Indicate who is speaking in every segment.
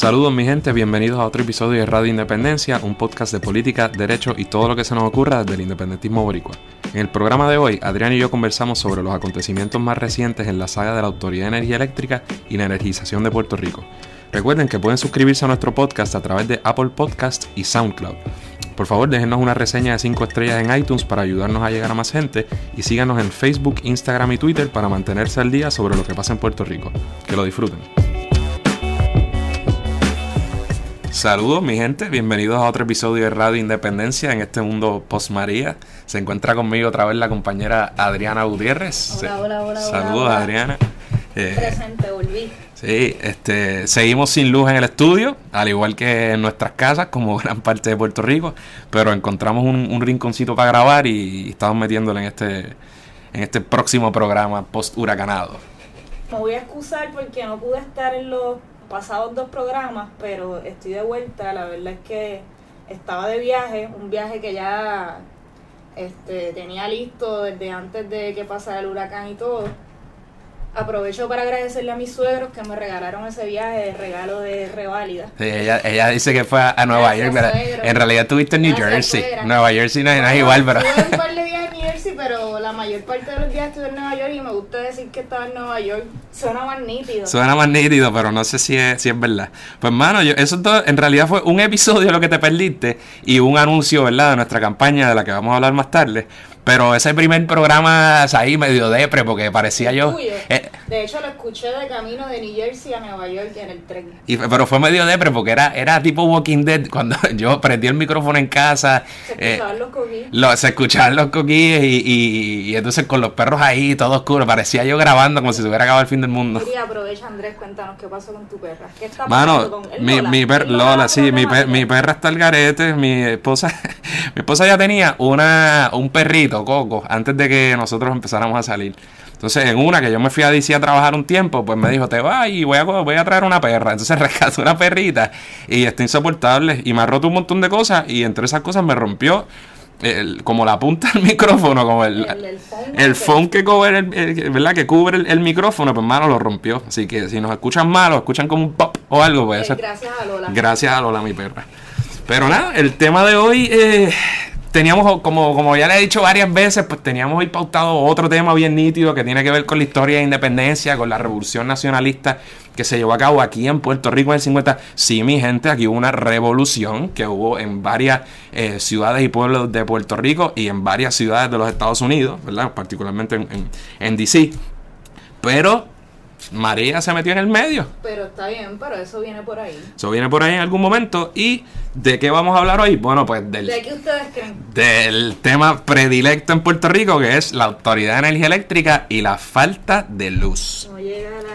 Speaker 1: Saludos mi gente, bienvenidos a otro episodio de Radio Independencia, un podcast de política, derecho y todo lo que se nos ocurra desde el independentismo boricua. En el programa de hoy, Adrián y yo conversamos sobre los acontecimientos más recientes en la saga de la Autoridad de Energía Eléctrica y la energización de Puerto Rico. Recuerden que pueden suscribirse a nuestro podcast a través de Apple Podcast y SoundCloud. Por favor, déjenos una reseña de 5 estrellas en iTunes para ayudarnos a llegar a más gente y síganos en Facebook, Instagram y Twitter para mantenerse al día sobre lo que pasa en Puerto Rico. Que lo disfruten. Saludos mi gente, bienvenidos a otro episodio de Radio Independencia en este mundo post María. Se encuentra conmigo otra vez la compañera Adriana Gutiérrez.
Speaker 2: Hola, hola, hola.
Speaker 1: Saludos
Speaker 2: hola.
Speaker 1: Adriana. Eh,
Speaker 2: Presente, volví.
Speaker 1: Sí, este, seguimos sin luz en el estudio, al igual que en nuestras casas, como gran parte de Puerto Rico, pero encontramos un, un rinconcito para grabar y estamos metiéndole en este, en este próximo programa post huracanado.
Speaker 2: Me voy a excusar porque no pude estar en los pasados dos programas, pero estoy de vuelta. La verdad es que estaba de viaje, un viaje que ya este, tenía listo desde antes de que pasara el huracán y todo. Aprovecho para agradecerle a mis suegros que me regalaron ese viaje de regalo de reválida.
Speaker 1: Sí, ella, ella dice que fue a, Nueva
Speaker 2: Gracias,
Speaker 1: York, pero en realidad estuviste en New
Speaker 2: Gracias,
Speaker 1: Jersey.
Speaker 2: suegra.
Speaker 1: Nueva Jersey no, es- no es igual, pero...
Speaker 2: Tuve un par de días en New Jersey, pero la mayor parte de los días estuve en Nueva York y me gusta decir que estaba en Nueva York. Suena más nítido.
Speaker 1: Suena más nítido, pero no sé si es, si es verdad. Pues, mano, yo, eso todo, en realidad fue un episodio lo que te perdiste y un anuncio, ¿verdad?, de nuestra campaña de la que vamos a hablar más tarde. Pero ese primer programa, ahí medio depre, porque parecía yo. Eh,
Speaker 2: De hecho, lo escuché de camino de New Jersey a Nueva York en el tren.
Speaker 1: y, pero fue medio depre, porque era, era tipo Walking Dead. Cuando yo prendí el micrófono en casa,
Speaker 2: Se
Speaker 1: eh,
Speaker 2: escuchaban los coquillos.
Speaker 1: lo- se escuchaban los coquilles y, y, y entonces con los perros ahí, todo oscuro. Parecía yo grabando como si se hubiera acabado el fin del mundo.
Speaker 2: Quería aprovecha, Andrés, cuéntanos qué pasó con tu perra. ¿Qué está
Speaker 1: Mano,
Speaker 2: pasando con el
Speaker 1: mi,
Speaker 2: Lola?
Speaker 1: mi per-
Speaker 2: ¿El
Speaker 1: Lola,
Speaker 2: la
Speaker 1: sí, mi, per- mi perra está al garete. Mi esposa, mi esposa ya tenía una, un perrito, Coco, antes de que nosotros empezáramos a salir. Entonces, en una que yo me fui a DC a trabajar un tiempo, pues me dijo, te vas y voy a, voy a traer una perra. Entonces rescaté una perrita y está insoportable. Y me ha roto un montón de cosas y entre esas cosas me rompió el- como la punta del micrófono, como el,
Speaker 2: El- el phone
Speaker 1: el
Speaker 2: que-
Speaker 1: phone que cubre el, ¿verdad? Que cubre el, micrófono, pues mano, lo rompió. Así que si nos escuchan mal o escuchan como un pop o algo, pues
Speaker 2: Eh, Gracias a Lola.
Speaker 1: gracias a Lola, mi perra. Pero nada, el tema de hoy, eh, teníamos, como, como ya le he dicho varias veces, pues teníamos hoy pautado otro tema bien nítido que tiene que ver con la historia de independencia, con la revolución nacionalista que se llevó a cabo aquí en Puerto Rico en el 50. Sí, mi gente, aquí hubo una revolución que hubo en varias eh, ciudades y pueblos de Puerto Rico y en varias ciudades de los Estados Unidos, ¿verdad? Particularmente en, en, en DC. Pero María se metió en el medio.
Speaker 2: Pero está bien, pero eso viene por ahí.
Speaker 1: Eso viene por ahí en algún momento. ¿Y de qué vamos a hablar hoy? Bueno, pues del,
Speaker 2: ¿De qué ustedes creen?
Speaker 1: del tema predilecto en Puerto Rico, que es la Autoridad de Energía Eléctrica y la falta de luz.
Speaker 2: No llega la.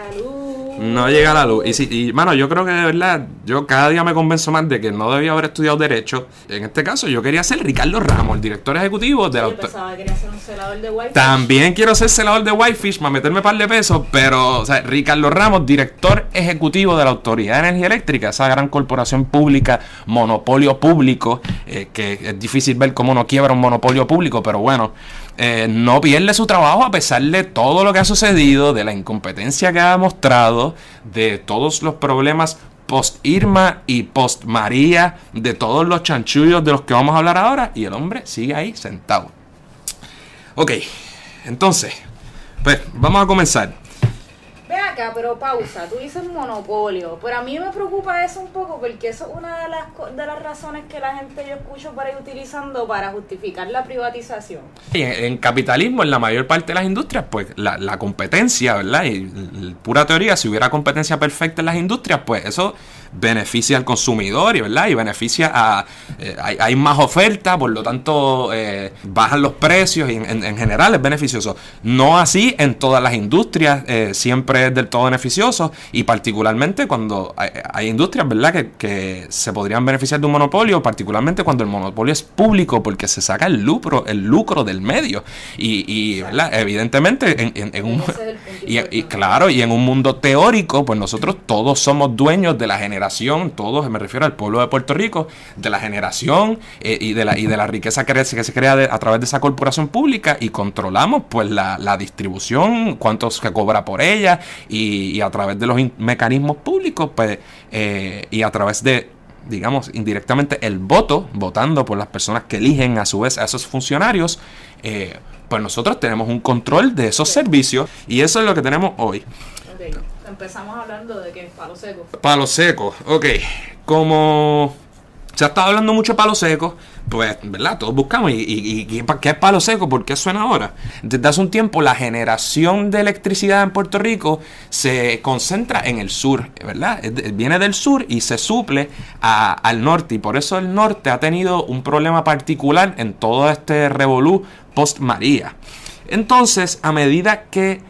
Speaker 1: No llega la luz. Y, si, y mano, yo creo que de verdad, yo cada día me convenzo más de que no debía haber estudiado Derecho. En este caso, yo quería ser Ricardo Ramos, el director ejecutivo de la
Speaker 2: Yo pensaba que quería ser un celador de Wi-Fi.
Speaker 1: También quiero ser celador de Whitefish para meterme par de pesos, pero, o sea, Ricardo Ramos, director ejecutivo de la Autoridad de Energía Eléctrica, esa gran corporación pública, monopolio público, eh, que es difícil ver cómo no quiebra un monopolio público, pero bueno, eh, no pierde su trabajo a pesar de todo lo que ha sucedido, de la incompetencia que ha mostrado, de todos los problemas post Irma y post María, de todos los chanchullos de los que vamos a hablar ahora, y el hombre sigue ahí sentado. Ok, entonces, pues vamos a comenzar.
Speaker 2: Pero pausa, tú dices monopolio, pero a mí me preocupa eso un poco porque eso es una de las, de las razones que la gente yo escucho para ir utilizando para justificar la privatización.
Speaker 1: En, capitalismo, en la mayor parte de las industrias, pues la, competencia, ¿verdad? Y pura teoría, si hubiera competencia perfecta en las industrias, pues eso beneficia al consumidor y, ¿verdad? Y beneficia a... eh, hay, más oferta, por lo tanto eh, bajan los precios y en general es beneficioso. No así en todas las industrias, eh, siempre es del todo beneficioso y particularmente cuando hay, hay industrias, ¿verdad? Que, que se podrían beneficiar de un monopolio, particularmente cuando el monopolio es público porque se saca el lucro, el lucro del medio. Y, y, ¿verdad? Evidentemente en, en- en un... Y, y claro, y en un mundo teórico, pues nosotros todos somos dueños de la generación, todos, me refiero al pueblo de Puerto Rico, de la generación eh, y, de la, y de la riqueza que, que se crea a través de esa corporación pública y controlamos pues la, distribución, cuánto se cobra por ella y, a través de los mecanismos públicos pues eh, y a través de digamos, indirectamente el voto, votando por las personas que eligen a su vez a esos funcionarios, eh, pues nosotros tenemos un control de esos servicios y eso es lo que tenemos hoy.
Speaker 2: Empezamos hablando de que palo seco.
Speaker 1: Palo seco, ok. Como se ha estado hablando mucho de palo seco, pues, ¿verdad? Todos buscamos. ¿Y, y, qué es palo seco? ¿Por qué suena ahora? Desde hace un tiempo la generación de electricidad en Puerto Rico se concentra en el sur, ¿verdad? Viene del sur y se suple al norte. Y por eso el norte ha tenido un problema particular en todo este revolú post-María. Entonces, a medida que...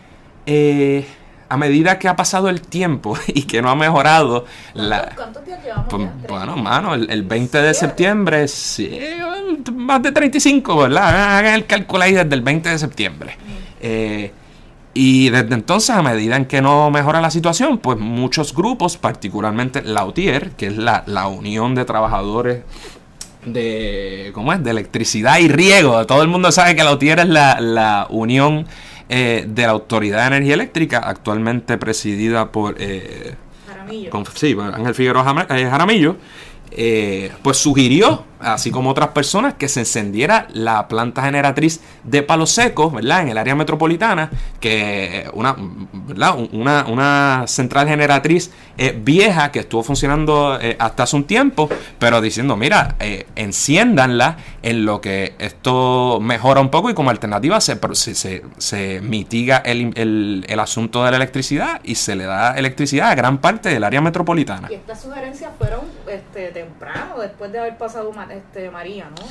Speaker 1: Eh, a medida que ha pasado el tiempo y que no ha mejorado la...
Speaker 2: ¿Cuántos días llevamos?
Speaker 1: Pues, bueno, mano, el, 20 de septiembre, sí, más de 35, ¿verdad? Hagan el cálculo ahí desde el 20 de septiembre. Mm. Eh, y desde entonces, a medida en que no mejora la situación, pues muchos grupos, particularmente la UTIER, que es la, la Unión de Trabajadores de, ¿cómo es? de Electricidad y Riego. Todo el mundo sabe que la UTIER es la, la unión eh, de la Autoridad de Energía Eléctrica, actualmente presidida por... Eh,
Speaker 2: Jaramillo.
Speaker 1: sí, Ángel Figueroa eh, Jaramillo, eh, pues sugirió así como otras personas, que se encendiera la planta generatriz de Palo Seco, ¿verdad? En el área metropolitana, que una, ¿verdad? una, una central generatriz eh, vieja que estuvo funcionando eh, hasta hace un tiempo, pero diciendo, mira, eh, enciéndanla en lo que esto mejora un poco y como alternativa se, se, se, mitiga el, el, el, asunto de la electricidad y se le da electricidad a gran parte del área metropolitana.
Speaker 2: Y estas sugerencias fueron este, temprano, después de haber pasado este, María, ¿no?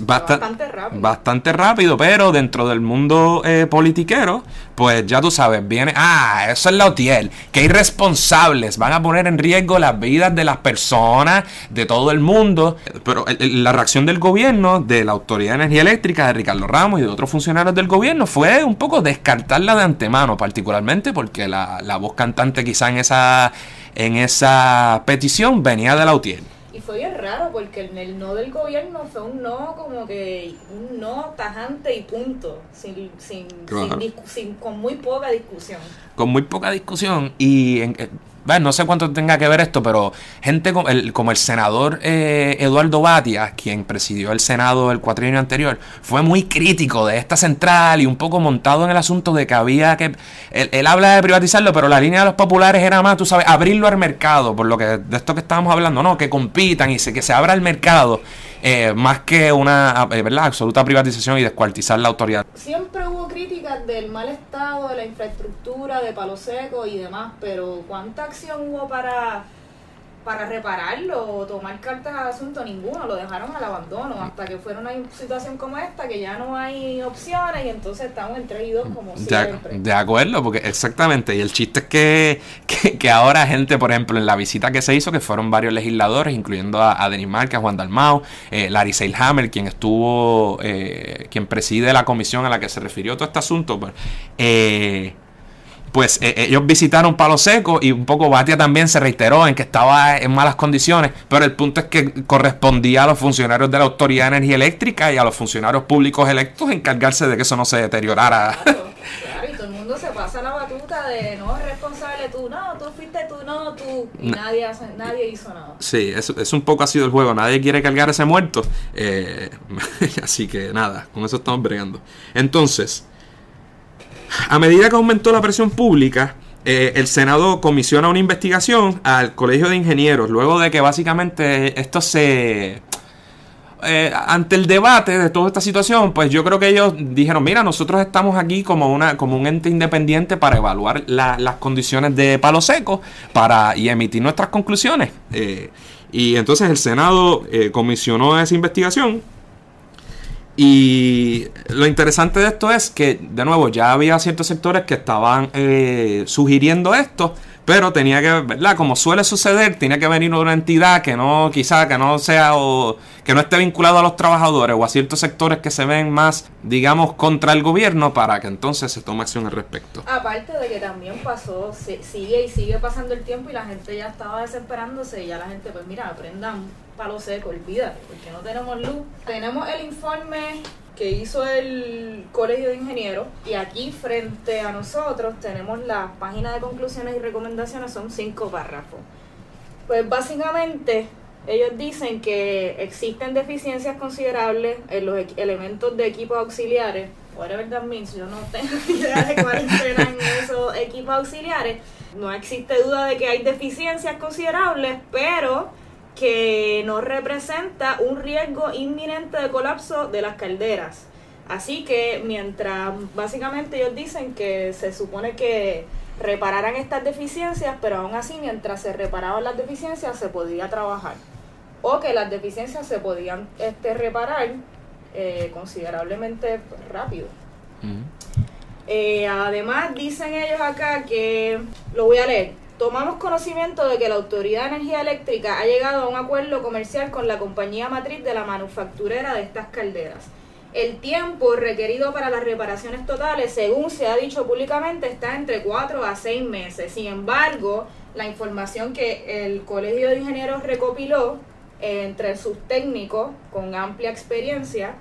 Speaker 1: bastante rápido. Bastante rápido, pero dentro del mundo eh, politiquero, pues ya tú sabes, viene, ah, eso es la OTIEL, que irresponsables, van a poner en riesgo las vidas de las personas, de todo el mundo. Pero la reacción del gobierno, de la Autoridad de Energía Eléctrica, de Ricardo Ramos y de otros funcionarios del gobierno, fue un poco descartarla de antemano, particularmente porque la, la voz cantante quizá en esa, en esa petición venía de la UTIEL.
Speaker 2: Y fue bien raro porque el, no del gobierno fue un no como que un no tajante y punto, sin, sin, sin, con muy poca discusión.
Speaker 1: Con muy poca discusión y en, no sé cuánto tenga que ver esto, pero gente como el, como el senador eh, Eduardo Batia, quien presidió el Senado el cuatrienio anterior, fue muy crítico de esta central y un poco montado en el asunto de que había que... Él, habla de privatizarlo, pero la línea de los populares era más, tú sabes, abrirlo al mercado, por lo que de esto que estábamos hablando, ¿no? Que compitan y se, que se abra el mercado. Eh, más que una eh, ¿verdad? absoluta privatización y descuartizar la autoridad.
Speaker 2: Siempre hubo críticas del mal estado de la infraestructura, de Palo Seco y demás, pero ¿cuánta acción hubo para para repararlo o tomar cartas al asunto, ninguno, lo dejaron al abandono, hasta que fuera una situación como esta, que ya no hay opciones y entonces estamos entre ellos como siempre.
Speaker 1: De acuerdo, porque exactamente, y el chiste es que, que, ahora gente, por ejemplo, en la visita que se hizo, que fueron varios legisladores, incluyendo a, a Denis Márquez, a Juan Dalmau, eh, Larry Seilhammer, quien estuvo, eh, quien preside la comisión a la que se refirió todo este asunto, pues, eh, pues eh, ellos visitaron Palo Seco y un poco Batia también se reiteró en que estaba en malas condiciones, pero el punto es que correspondía a los funcionarios de la Autoridad de Energía Eléctrica y a los funcionarios públicos electos encargarse de que eso no se deteriorara.
Speaker 2: Claro, claro y todo el mundo se pasa la batuta de no es responsable tú, no, tú fuiste tú, no, tú, y nadie, nadie hizo nada.
Speaker 1: Sí, eso es un poco ha sido el juego, nadie quiere cargar ese muerto, eh, así que nada, con eso estamos bregando. Entonces, a medida que aumentó la presión pública, eh, el Senado comisiona una investigación al Colegio de Ingenieros, luego de que básicamente esto se... Eh, ante el debate de toda esta situación, pues yo creo que ellos dijeron, mira, nosotros estamos aquí como, una, como un ente independiente para evaluar las condiciones de palo seco para, y emitir nuestras conclusiones. Eh, y entonces el Senado comisionó esa investigación y lo interesante de esto es que, de nuevo, ya había ciertos sectores que estaban eh, sugiriendo esto, Pero tenía que, ¿verdad? Como suele suceder, tenía que venir una entidad que no, quizá que no sea o que no esté vinculado a los trabajadores o a ciertos sectores que se ven más, digamos, contra el gobierno para que entonces se tome acción al respecto.
Speaker 2: Aparte de que también pasó, sigue y sigue pasando el tiempo y la gente ya estaba desesperándose y ya la gente, pues mira, aprendan palo seco, olvídate, porque no tenemos luz. Tenemos el informe que hizo el Colegio de Ingenieros y aquí frente a nosotros tenemos la página de conclusiones y recomendaciones, son cinco párrafos. Pues básicamente ellos dicen que existen deficiencias considerables en los elementos de equipos auxiliares. Whatever that means, yo no tengo idea de cuáles serán esos equipos auxiliares. No existe duda de que hay deficiencias considerables, pero que no representa un riesgo inminente de colapso de las calderas. Así que mientras básicamente ellos dicen que se supone que repararan estas deficiencias, pero aún así mientras se reparaban las deficiencias se podía trabajar. O que las deficiencias se podían este, reparar eh, considerablemente rápido. Eh, además dicen ellos acá que, lo voy a leer, tomamos conocimiento de que la Autoridad de Energía Eléctrica ha llegado a un acuerdo comercial con la compañía matriz de la manufacturera de estas calderas. El tiempo requerido para las reparaciones totales, según se ha dicho públicamente, está entre 4 a 6 meses. Sin embargo, la información que el Colegio de Ingenieros recopiló eh, entre sus técnicos con amplia experiencia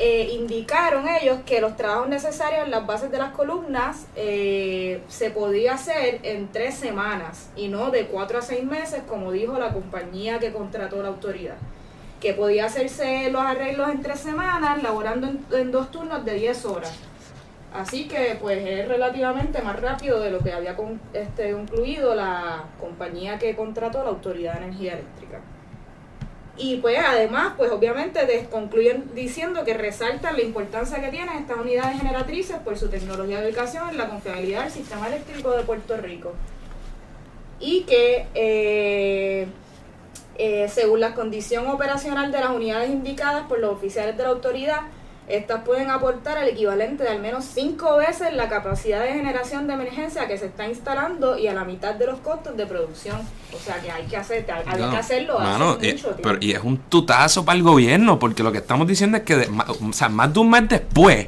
Speaker 2: eh, indicaron ellos que los trabajos necesarios en las bases de las columnas eh, se podía hacer en tres semanas y no de cuatro a seis meses, como dijo la compañía que contrató la autoridad. Que podía hacerse los arreglos en tres semanas, laborando en, dos turnos de diez horas. Así que pues es relativamente más rápido de lo que había este, concluido la compañía que contrató la Autoridad de Energía Eléctrica. Y pues además, pues obviamente concluyen diciendo que resaltan la importancia que tienen estas unidades generatrices por su tecnología de ubicación en la confiabilidad del sistema eléctrico de Puerto Rico. Y que eh, eh, según la condición operacional de las unidades indicadas por los oficiales de la autoridad, estas pueden aportar el equivalente de al menos cinco veces la capacidad de generación de emergencia que se está instalando y a la mitad de los costos de producción. O sea que hay que, hacer, hay que hacerlo hace
Speaker 1: mucho Pero, y es un tutazo para el gobierno, porque lo que estamos diciendo es que o sea, más de un mes después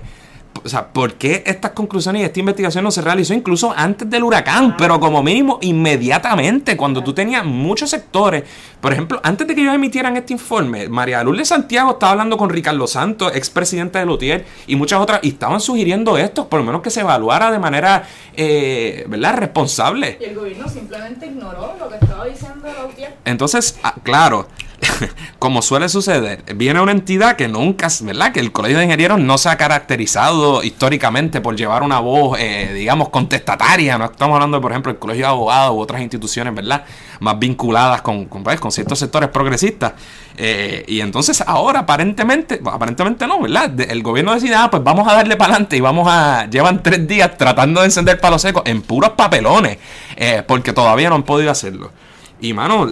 Speaker 1: o sea, ¿por qué estas conclusiones y esta investigación no se realizó incluso antes del huracán? Pero como mínimo inmediatamente, cuando tú tenías muchos sectores. Por ejemplo, antes de que ellos emitieran este informe, María Luz de Santiago estaba hablando con Ricardo Santos, expresidente de Lutier, y muchas otras, y estaban sugiriendo esto, por lo menos que se evaluara de manera, eh, ¿verdad?, responsable.
Speaker 2: Y el gobierno simplemente ignoró lo que estaba diciendo Lutier.
Speaker 1: Entonces, ah, claro, como suele suceder, viene una entidad que nunca, ¿verdad? Que el Colegio de Ingenieros no se ha caracterizado históricamente por llevar una voz, eh, digamos, contestataria. No estamos hablando, por ejemplo, del Colegio de Abogados u otras instituciones, ¿verdad? Más vinculadas con, con, pues, ciertos sectores progresistas. Eh, y entonces ahora, aparentemente, aparentemente no, ¿verdad? El gobierno decide, ah, pues vamos a darle para adelante y vamos a. Llevan tres días tratando de encender palo seco en puros papelones, eh, porque todavía no han podido hacerlo. Y mano,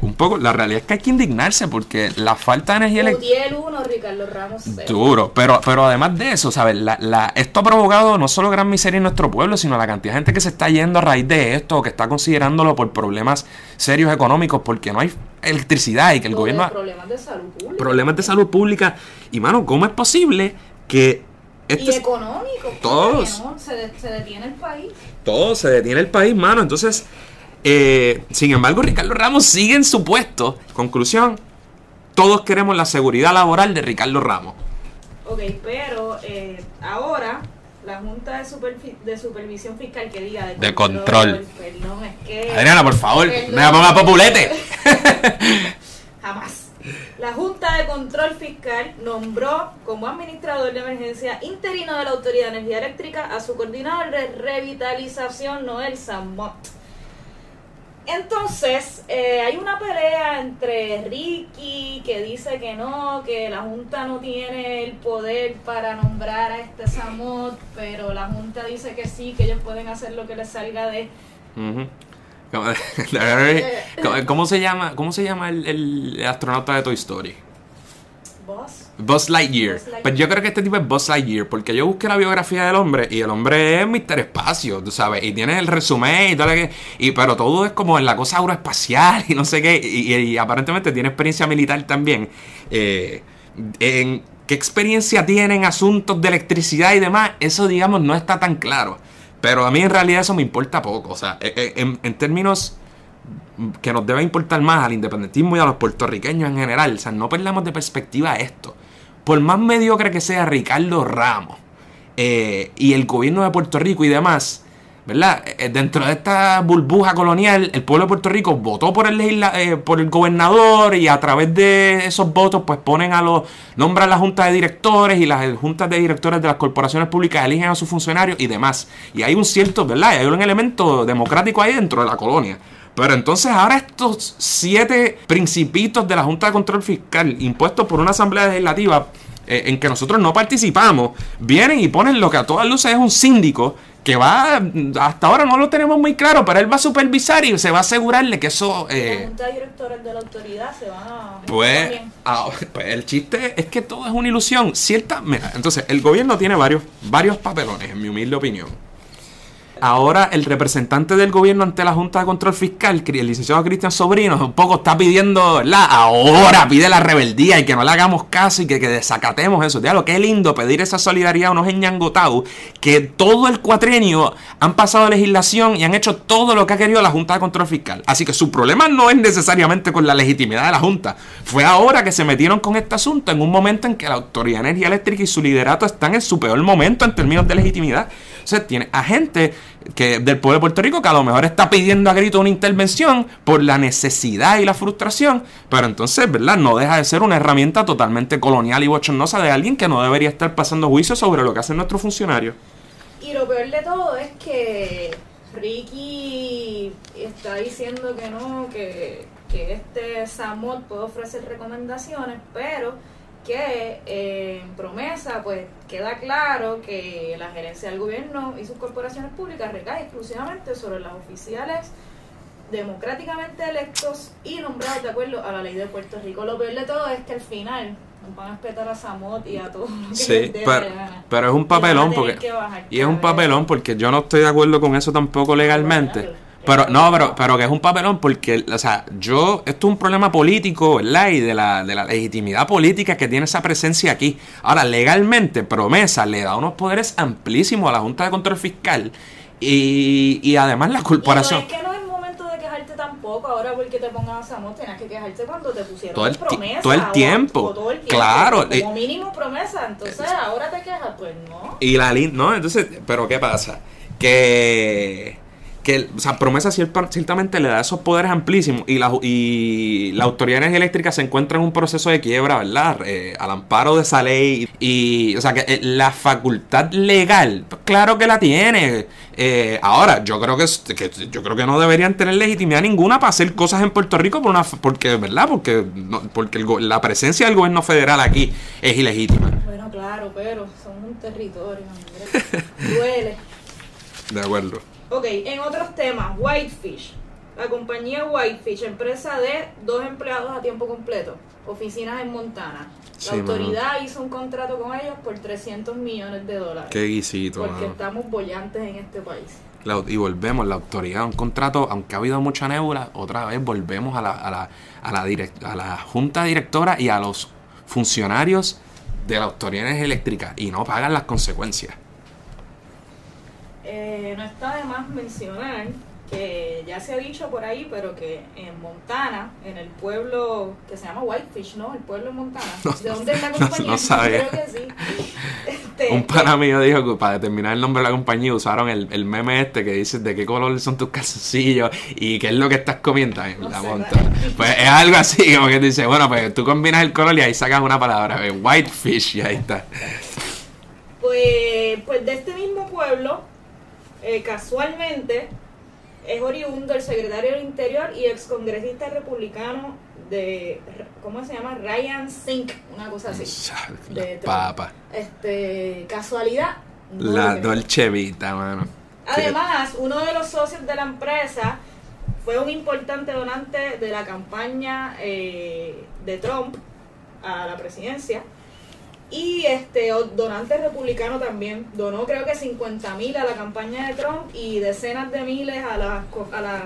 Speaker 1: un poco, la realidad es que hay que indignarse porque la falta de energía
Speaker 2: eléctrica. Ricardo Ramos.
Speaker 1: Duro, pero, pero además de eso, ¿sabes? La, la, esto ha provocado no solo gran miseria en nuestro pueblo, sino la cantidad de gente que se está yendo a raíz de esto, que está considerándolo por problemas serios económicos, porque no hay electricidad y que el gobierno.
Speaker 2: Problemas de salud pública.
Speaker 1: Problemas de salud pública. Y mano, ¿cómo es posible que
Speaker 2: este y económico.
Speaker 1: Todos.
Speaker 2: Se, se, detiene el país.
Speaker 1: Todo se detiene el país, mano. Entonces, eh, sin embargo, Ricardo Ramos sigue en su puesto. Conclusión, todos queremos la seguridad laboral de Ricardo Ramos.
Speaker 2: Ok, pero eh, ahora la Junta de, de, Supervisión Fiscal que diga
Speaker 1: de, control. Perdón, es que, Adriana, por favor, me me ponga populete.
Speaker 2: Jamás. La Junta de Control Fiscal nombró como administrador de emergencia interino de la Autoridad de Energía Eléctrica a su coordinador de revitalización, Noel Samot. Entonces, eh, hay una pelea entre Ricky, que dice que no, que la Junta no tiene el poder para nombrar a este Samot, pero la Junta dice que sí, que ellos pueden hacer lo que les salga de...
Speaker 1: ¿Cómo, se llama, cómo se llama el, astronauta de Toy Story?
Speaker 2: Boss.
Speaker 1: Buzz Lightyear.
Speaker 2: Buzz Lightyear.
Speaker 1: Pero yo creo que este tipo es Buzz Lightyear, porque yo busqué la biografía del hombre y el hombre es Mr. Espacio, tú sabes, y tiene el resumen y todo lo que. Y, pero todo es como en la cosa aeroespacial y no sé qué, y, y- y aparentemente tiene experiencia militar también. Eh, en qué experiencia tiene en asuntos de electricidad y demás, eso digamos no está tan claro. Pero a mí en realidad eso me importa poco, o sea, eh, eh, en, en términos que nos debe importar más al independentismo y a los puertorriqueños en general. O sea, no perdamos de perspectiva esto. Por más mediocre que sea Ricardo Ramos eh, y el gobierno de Puerto Rico y demás, ¿verdad? Eh, dentro de esta burbuja colonial, el pueblo de Puerto Rico votó por el, eh, por el gobernador y a través de esos votos, pues ponen a los. nombran la junta de directores y las juntas de directores de las corporaciones públicas eligen a sus funcionarios y demás. Y hay un cierto, ¿verdad? Hay un elemento democrático ahí dentro de la colonia. Pero entonces ahora estos siete principitos de la Junta de Control Fiscal impuestos por una asamblea legislativa eh, en que nosotros no participamos, vienen y ponen lo que a todas luces es un síndico que va, hasta ahora no lo tenemos muy claro, pero él va a supervisar y se va a asegurarle que eso...
Speaker 2: La
Speaker 1: eh,
Speaker 2: Junta de Directores de la Autoridad se van a...
Speaker 1: pues,
Speaker 2: también.
Speaker 1: ah, pues, el chiste es que todo es una ilusión. Cierta, mira, entonces el gobierno tiene varios, varios papelones, en mi humilde opinión. Ahora el representante del gobierno ante la Junta de Control Fiscal, el licenciado Cristian Sobrino, un poco está pidiendo, ¿verdad? Ahora pide la rebeldía y que no le hagamos caso y que, desacatemos eso. Diablo, qué lindo pedir esa solidaridad a unos enyangotados que todo el cuatrenio han pasado legislación y han hecho todo lo que ha querido la Junta de Control Fiscal. Así que su problema no es necesariamente con la legitimidad de la Junta. Fue ahora que se metieron con este asunto en un momento en que la Autoridad de Energía Eléctrica y su liderato están en su peor momento en términos de legitimidad. Sea, tiene a gente que, del pueblo de Puerto Rico que a lo mejor está pidiendo a grito una intervención por la necesidad y la frustración, pero entonces, ¿verdad? No deja de ser una herramienta totalmente colonial y bochornosa de alguien que no debería estar pasando juicio sobre lo que hacen nuestros funcionarios.
Speaker 2: Y lo peor de todo es que Ricky está diciendo que no, que, que este Samot puede ofrecer recomendaciones, pero que eh, en promesa pues queda claro que la gerencia del gobierno y sus corporaciones públicas recae exclusivamente sobre las oficiales democráticamente electos y nombrados de acuerdo a la ley de Puerto Rico. Lo peor de todo es que al final nos van a respetar a Samot y a todos los que
Speaker 1: Sí,
Speaker 2: les
Speaker 1: pero,
Speaker 2: gana.
Speaker 1: pero es un papelón porque y es un papelón porque yo no estoy de acuerdo con eso tampoco legalmente. Pero no, pero pero que es un papelón porque o sea, yo esto es un problema político, ¿verdad? Y de la de la legitimidad política que tiene esa presencia aquí. Ahora, legalmente promesa le da unos poderes amplísimos a la Junta de Control Fiscal y, y además la corporación
Speaker 2: Y no es que no es momento de quejarte tampoco ahora porque te pongan a Samos, tenías que quejarte cuando te pusieron
Speaker 1: Todo el
Speaker 2: promesa.
Speaker 1: todo el
Speaker 2: o-
Speaker 1: tiempo.
Speaker 2: o todo el tiempo.
Speaker 1: Claro,
Speaker 2: Como mínimo promesa. Entonces ahora te quejas, pues no.
Speaker 1: Y la no, entonces, pero ¿qué pasa? Que, que o sea, promesa cier- ciertamente le da esos poderes amplísimos y la, y la Autoridad de Energía Eléctrica se encuentra en un proceso de quiebra, ¿verdad? Eh, al amparo de esa ley. Y, o sea, que eh, la facultad legal, claro que la tiene. Eh, ahora, yo creo que, que yo creo que no deberían tener legitimidad ninguna para hacer cosas en Puerto Rico por una, porque, ¿verdad? Porque, no- porque el la presencia del gobierno federal aquí es ilegítima.
Speaker 2: Bueno, claro, pero son un territorio. Duele.
Speaker 1: De acuerdo.
Speaker 2: Ok, en otros temas, Whitefish. La compañía Whitefish, empresa de dos empleados a tiempo completo, oficinas en Montana. La
Speaker 1: Sí, mano.
Speaker 2: autoridad hizo un contrato con ellos por 300 millones de dólares.
Speaker 1: Qué guisito,
Speaker 2: porque
Speaker 1: mano.
Speaker 2: estamos bollantes en este país.
Speaker 1: La- y volvemos, la autoridad, un contrato, aunque ha habido mucha nebula, otra vez volvemos a la, a la, a la, direct- a la junta directora y a los funcionarios de la autoridad eléctrica y no pagan las consecuencias.
Speaker 2: Eh, no está de más mencionar que ya se ha dicho por ahí, pero que en Montana, en el pueblo que se llama Whitefish, ¿no? El pueblo en Montana.
Speaker 1: No,
Speaker 2: ¿De dónde es la compañía?
Speaker 1: no sabía.
Speaker 2: Creo que sí. Este,
Speaker 1: Un pana mío dijo que para determinar el nombre de la compañía usaron el, el meme este que dice de qué color son tus calzoncillos y qué es lo que estás comiendo en la
Speaker 2: sé,
Speaker 1: montana. Pues es algo así, como que dice, bueno, pues tú combinas el color y ahí sacas una palabra, eh, whitefish y ahí está.
Speaker 2: Pues, pues de este mismo pueblo, eh, casualmente, es oriundo el secretario del Interior y excongresista republicano de, ¿cómo se llama? Ryan Sink, una cosa así.
Speaker 1: La
Speaker 2: De
Speaker 1: papa.
Speaker 2: Este, casualidad. no
Speaker 1: La. Dolce Vita, mano.
Speaker 2: Además, uno de los socios de la empresa fue un importante donante de la campaña eh, de Trump a la presidencia Y este donante republicano también donó creo que 50 mil a la campaña de Trump y decenas de miles a las a las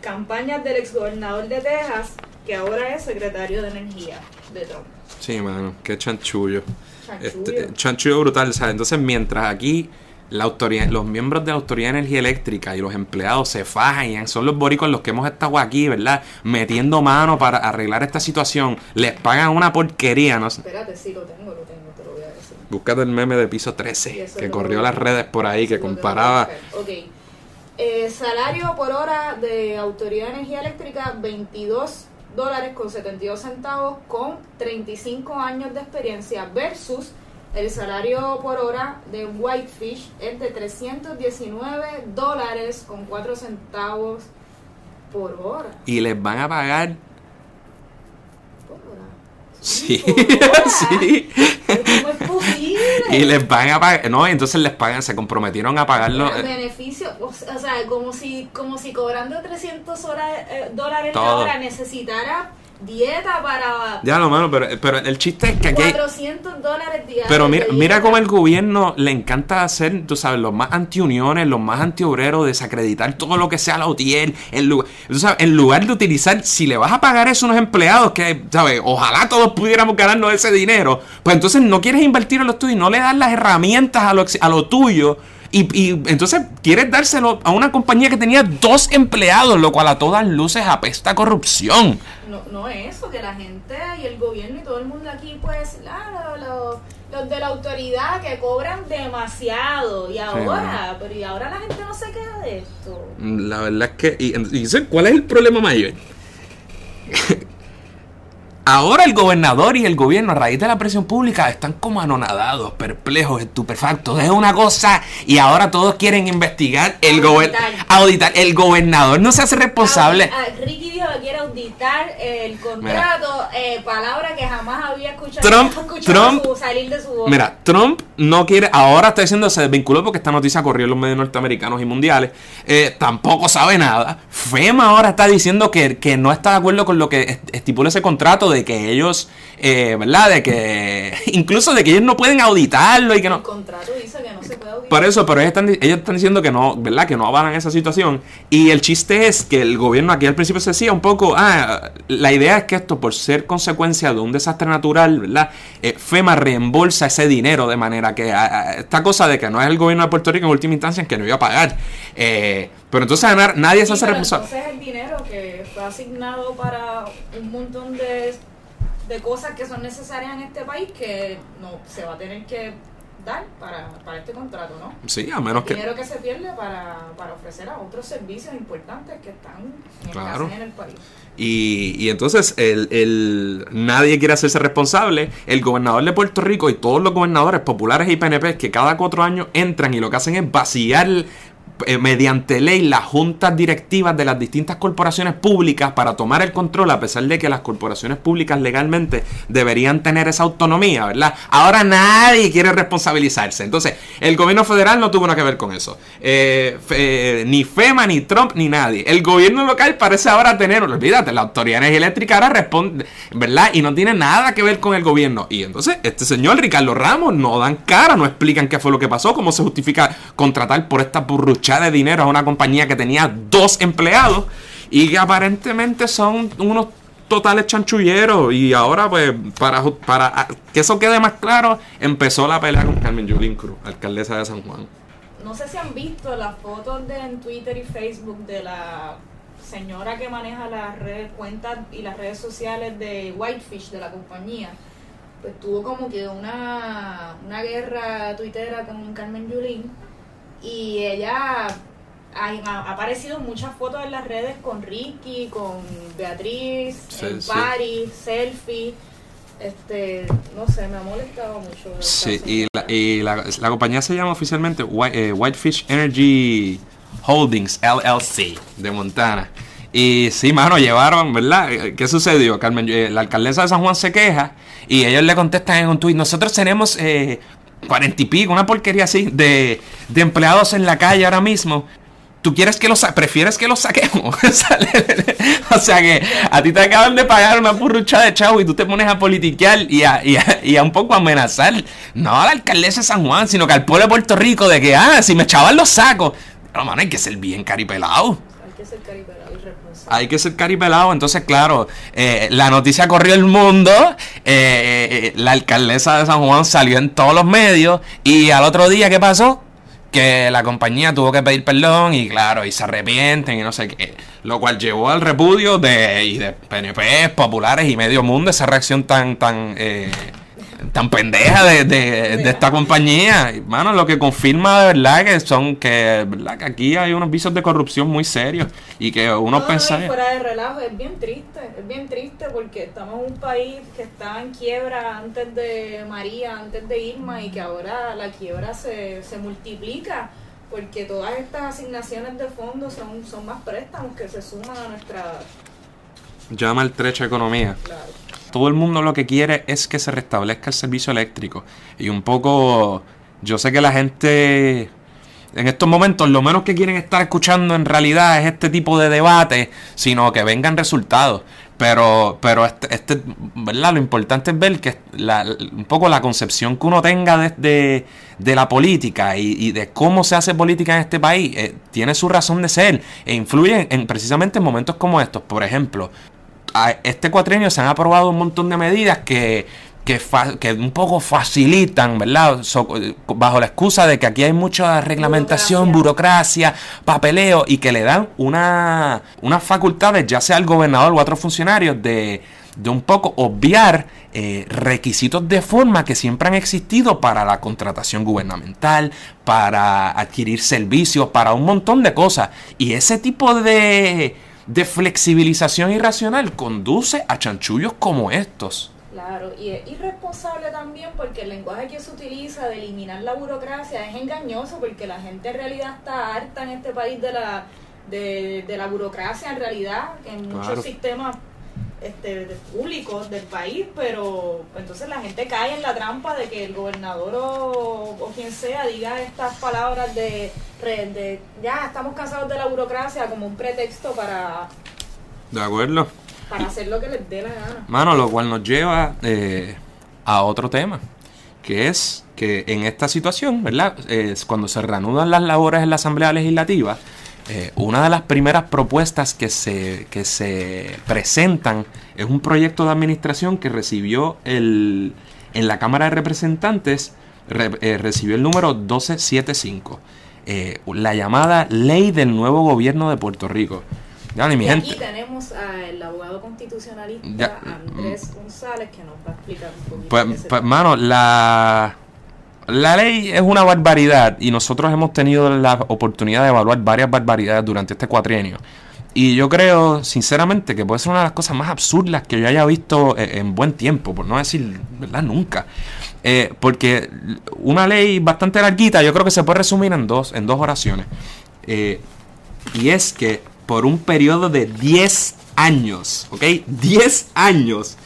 Speaker 2: campañas del exgobernador de Texas, que ahora es secretario de energía de Trump.
Speaker 1: Sí, mano, qué chanchullo.
Speaker 2: Chanchullo.
Speaker 1: Este, chanchullo brutal, ¿sabes? Entonces, mientras aquí la autoridad, los miembros de la Autoridad de Energía Eléctrica y los empleados se fajan, son los boricos los que hemos estado aquí, ¿verdad? Metiendo mano para arreglar esta situación, les pagan una porquería, ¿no? sé.
Speaker 2: Espérate, sí lo tengo, lo tengo, te lo voy a decir.
Speaker 1: Búscate el meme de piso
Speaker 2: Y
Speaker 1: 13,
Speaker 2: eso
Speaker 1: que corrió las redes por ahí, que comparaba...
Speaker 2: Ok. Eh, salario por hora de Autoridad de Energía Eléctrica, 22 dólares con 72 centavos con 35 años de experiencia versus el salario por hora de Whitefish es de 319 dólares con 4 centavos por hora.
Speaker 1: Y les van a pagar...
Speaker 2: Por hora.
Speaker 1: Sí,
Speaker 2: hora.
Speaker 1: sí.
Speaker 2: ¿Cómo es posible?
Speaker 1: Y les van a pagar... No, entonces les pagan, se comprometieron a pagarlo...
Speaker 2: El
Speaker 1: eh,
Speaker 2: beneficio, o sea, como si, como si cobrando 300 horas, eh, dólares la
Speaker 1: Todo.
Speaker 2: hora necesitara dieta para
Speaker 1: Ya lo mano, pero, pero el chiste es que aquí... hay-
Speaker 2: 400 dólares diarios.
Speaker 1: Pero mira, mira cómo el gobierno le encanta hacer, tú sabes, los más antiuniones, los más antiobreros, desacreditar todo lo que sea la UTIER. En lugar, tú sabes, en lugar de utilizar, si le vas a pagar eso a unos empleados, que, ¿sabes? Ojalá todos pudiéramos ganarnos ese dinero, pues entonces no quieres invertir en los tuyos y no le das las herramientas a lo, a lo tuyo. Y, y entonces quieres dárselo a una compañía que tenía dos empleados, lo cual a todas luces apesta a corrupción.
Speaker 2: No, no es eso, que la gente y el gobierno y todo el mundo aquí, pues, claro, los, los de la autoridad que cobran demasiado. Y ahora, pero y ahora la gente no se queda de esto.
Speaker 1: La verdad es que. Y, y ¿sabes ¿Cuál es el problema mayor? Ahora el gobernador y el gobierno, a raíz de la presión pública, están como anonadados, perplejos, estupefactos. Es una cosa. Y ahora todos quieren investigar el gobernador. Auditar. El gobernador no se hace responsable.
Speaker 2: Ah, Ricky dijo que quiere auditar el contrato, eh, palabra que jamás había escuchado,
Speaker 1: Trump-
Speaker 2: escuchado
Speaker 1: Trump-
Speaker 2: su- salir de su boca.
Speaker 1: Mira, Trump no quiere, ahora está diciendo, se desvinculó porque esta noticia corrió en los medios norteamericanos y mundiales, eh, tampoco sabe nada. FEMA ahora está diciendo que, que no está de acuerdo con lo que est- estipula ese contrato de que ellos, eh, ¿verdad? De que, incluso de que ellos no pueden auditarlo y que
Speaker 2: el
Speaker 1: no...
Speaker 2: contrato dice que no se puede auditar.
Speaker 1: Por eso, pero ellos están, ellos están diciendo que no, ¿verdad? Que no avalan esa situación. Y el chiste es que el gobierno aquí al principio se decía un poco, ah, la idea es que esto por ser consecuencia de un desastre natural, ¿verdad? Eh, FEMA reembolsa ese dinero de manera que esta cosa de que no es el gobierno de Puerto Rico en última instancia en que no iba a pagar. Eh, pero entonces na- nadie se hace responsable.
Speaker 2: entonces el dinero que fue asignado para un montón de, de cosas que son necesarias en este país que no se va a tener que dar para, para este contrato, ¿no?
Speaker 1: Sí, a menos que...
Speaker 2: Dinero que se pierde para, para ofrecer a otros servicios importantes que están en,
Speaker 1: Claro.
Speaker 2: en el país.
Speaker 1: Y, y entonces el, el- nadie quiere hacerse responsable. El gobernador de Puerto Rico y todos los gobernadores populares y PNP que cada cuatro años entran y lo que hacen es vaciar eh, mediante ley las juntas directivas de las distintas corporaciones públicas para tomar el control, a pesar de que las corporaciones públicas legalmente deberían tener esa autonomía, ¿verdad? Ahora nadie quiere responsabilizarse. Entonces, el gobierno federal no tuvo nada que ver con eso. Eh, eh, ni FEMA, ni Trump, ni nadie. El gobierno local parece ahora tener, olvídate, la autoridad eléctrica ahora responde, ¿verdad? Y no tiene nada que ver con el gobierno. Y entonces, este señor Ricardo Ramos no dan cara, no explican qué fue lo que pasó, cómo se justifica contratar por esta de dinero a una compañía que tenía dos empleados y que aparentemente son unos totales chanchulleros. Y ahora, pues, para, para ah, que eso quede más claro, empezó la pelea con Carmen Yulín Cruz, alcaldesa de San Juan.
Speaker 2: No sé si han visto las fotos de en Twitter y Facebook de la señora que maneja las redes, cuentas y las redes sociales de Whitefish, de la compañía. Pues tuvo como que una, una guerra tuitera con Carmen Yulín y ella ha, aparecido en muchas fotos en las redes con Ricky, con Beatriz,
Speaker 1: Sí,
Speaker 2: en
Speaker 1: sí.
Speaker 2: selfie. Este, no sé, me ha molestado mucho.
Speaker 1: Sí, y, la, y la, la compañía se llama oficialmente White- eh, Whitefish Energy Holdings LLC de Montana. Y sí, mano, llevaron, ¿verdad? Eh, ¿Qué sucedió? Carmen, eh, la alcaldesa de San Juan se queja y ellos le contestan en un tuit, nosotros tenemos eh, cuarenta y pico, una porquería así, de, de empleados en la calle ahora mismo. tú quieres que los prefieres que los saquemos. o sea que a ti te acaban de pagar una purrucha de chavo y tú te pones a politiquear y a, y a, un poco amenazar, no a la de San Juan, sino que al pueblo de Puerto Rico de que, ah, si me echaban los sacos. Pero, mano, hay que ser bien caripelado.
Speaker 2: Hay que ser caripelado.
Speaker 1: Hay que ser caripelado. Entonces, claro, eh, la noticia corrió el mundo. eh, eh, la alcaldesa de San Juan salió en todos los medios. Y al otro día, ¿qué pasó? Que la compañía tuvo que pedir perdón y claro, y se arrepienten y no sé qué. Lo cual llevó al repudio de, y de PNP, populares y medio mundo esa reacción tan, tan, tan pendeja de, de, de esta compañía. Y, Mano, lo que confirma de verdad que son que, ¿verdad? que aquí hay unos vicios de corrupción muy serios y que uno
Speaker 2: No, no, y
Speaker 1: pensaría...
Speaker 2: fuera de relajo, es bien triste, es bien triste porque estamos en un país que estaba en quiebra antes de María, antes de Irma y que ahora la quiebra se, se multiplica porque todas estas asignaciones de fondos son, son más préstamos que se suman a nuestra...
Speaker 1: llama el trecha economía.
Speaker 2: Claro.
Speaker 1: Todo el mundo lo que quiere es que se restablezca el servicio eléctrico. Y un poco, yo sé que la gente en estos momentos lo menos que quieren estar escuchando en realidad es este tipo de debate, sino que vengan resultados. Pero, pero este, este, ¿verdad? Lo importante es ver que un poco la concepción que uno tenga de, de- la política y, y de cómo se hace política en este país eh, tiene su razón de ser e influye en, precisamente en momentos como estos. Por ejemplo, a este cuatrienio se han aprobado un montón de medidas que, que, un poco facilitan, ¿verdad? So- bajo la excusa de que aquí hay mucha reglamentación, burocracia, papeleo y que le dan una, unas facultades, ya sea al gobernador o a otros funcionarios, de, de un poco obviar eh, requisitos de forma que siempre han existido para la contratación gubernamental, para adquirir servicios, para un montón de cosas. Y ese tipo de, de flexibilización irracional conduce a chanchullos como estos.
Speaker 2: Claro, y es irresponsable también porque el lenguaje que se utiliza de eliminar la burocracia es engañoso porque la gente en realidad está harta en este país de la de, de la burocracia en realidad en muchos sistemas este, públicos del país, pero entonces la gente cae en la trampa de que el gobernador o, o quien sea diga estas palabras de ya estamos cansados de la burocracia como un pretexto para,
Speaker 1: ¿De acuerdo?
Speaker 2: para hacer lo que les dé la gana.
Speaker 1: Mano, lo cual nos lleva eh, a otro tema, que es que en esta situación, ¿verdad? Es cuando se reanudan las labores en la Asamblea Legislativa, eh, una de las primeras propuestas que se, que se presentan es un proyecto de administración que recibió el, en la Cámara de Representantes, re- eh, recibió el número 1275, eh, la llamada Ley del Nuevo Gobierno de Puerto Rico. Mi
Speaker 2: y
Speaker 1: gente.
Speaker 2: aquí tenemos al abogado constitucionalista
Speaker 1: Ya,
Speaker 2: Andrés González que nos va a explicar un poquito.
Speaker 1: Pues, pues, mano, la, la ley es una barbaridad y nosotros hemos tenido la oportunidad de evaluar varias barbaridades durante este cuatrienio. Y yo creo, sinceramente, que puede ser una de las cosas más absurdas que yo haya visto eh, en buen tiempo, por no decir. Nunca. Eh, porque una ley bastante larguita, yo creo que se puede resumir en dos, en dos oraciones. Eh, y es que por un periodo de 10 años, ¿ok? 10 años,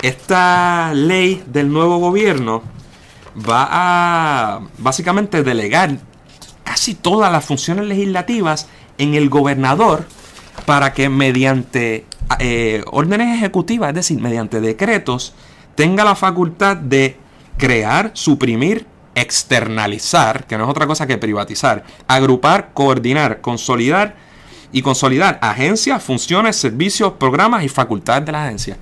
Speaker 1: esta ley del nuevo gobierno va a básicamente delegar casi todas las funciones legislativas en el gobernador para que mediante eh, órdenes ejecutivas, es decir, mediante decretos, tenga la facultad de crear, suprimir, externalizar, que no es otra cosa que privatizar, agrupar, coordinar, consolidar y consolidar agencias, funciones, servicios, programas y facultades de la agencia.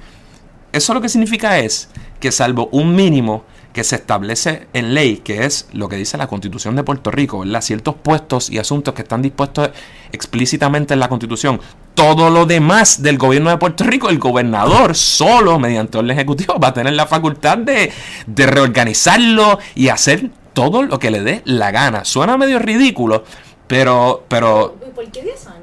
Speaker 1: Eso lo que significa es que salvo un mínimo que se establece en ley, que es lo que dice la Constitución de Puerto Rico, ¿verdad? Ciertos puestos y asuntos que están dispuestos explícitamente en la Constitución. Todo lo demás del gobierno de Puerto Rico, el gobernador solo, mediante orden ejecutivo, va a tener la facultad de, de reorganizarlo y hacer todo lo que le dé la gana. Suena medio ridículo, pero, pero
Speaker 2: ¿Y ¿Por qué 10 años,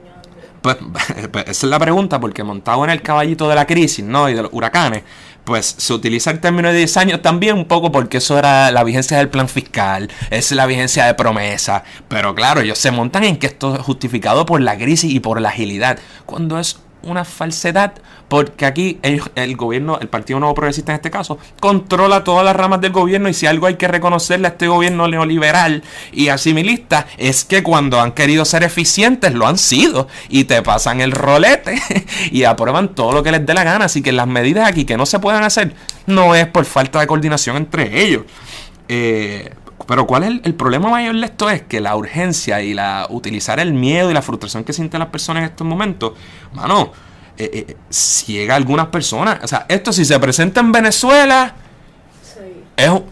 Speaker 1: pues, pues, esa es la pregunta, porque montado en el caballito de la crisis, ¿no? Y de los huracanes, pues se utiliza el término de 10 años también un poco porque eso era la vigencia del plan fiscal, es la vigencia de promesa, pero claro, ellos se montan en que esto es justificado por la crisis y por la agilidad, cuando es una falsedad porque aquí el, gobierno, el Partido Nuevo Progresista en este caso, controla todas las ramas del gobierno y si algo hay que reconocerle a este gobierno neoliberal y asimilista es que cuando han querido ser eficientes lo han sido y te pasan el rolete y aprueban todo lo que les dé la gana. Así que las medidas aquí que no se puedan hacer no es por falta de coordinación entre ellos. Eh, pero ¿cuál es el, problema mayor de esto? Es que la urgencia y la utilizar el miedo y la frustración que sienten las personas en estos momentos, mano, eh, eh, ciega a algunas personas. O sea, esto si se presenta en Venezuela, es un,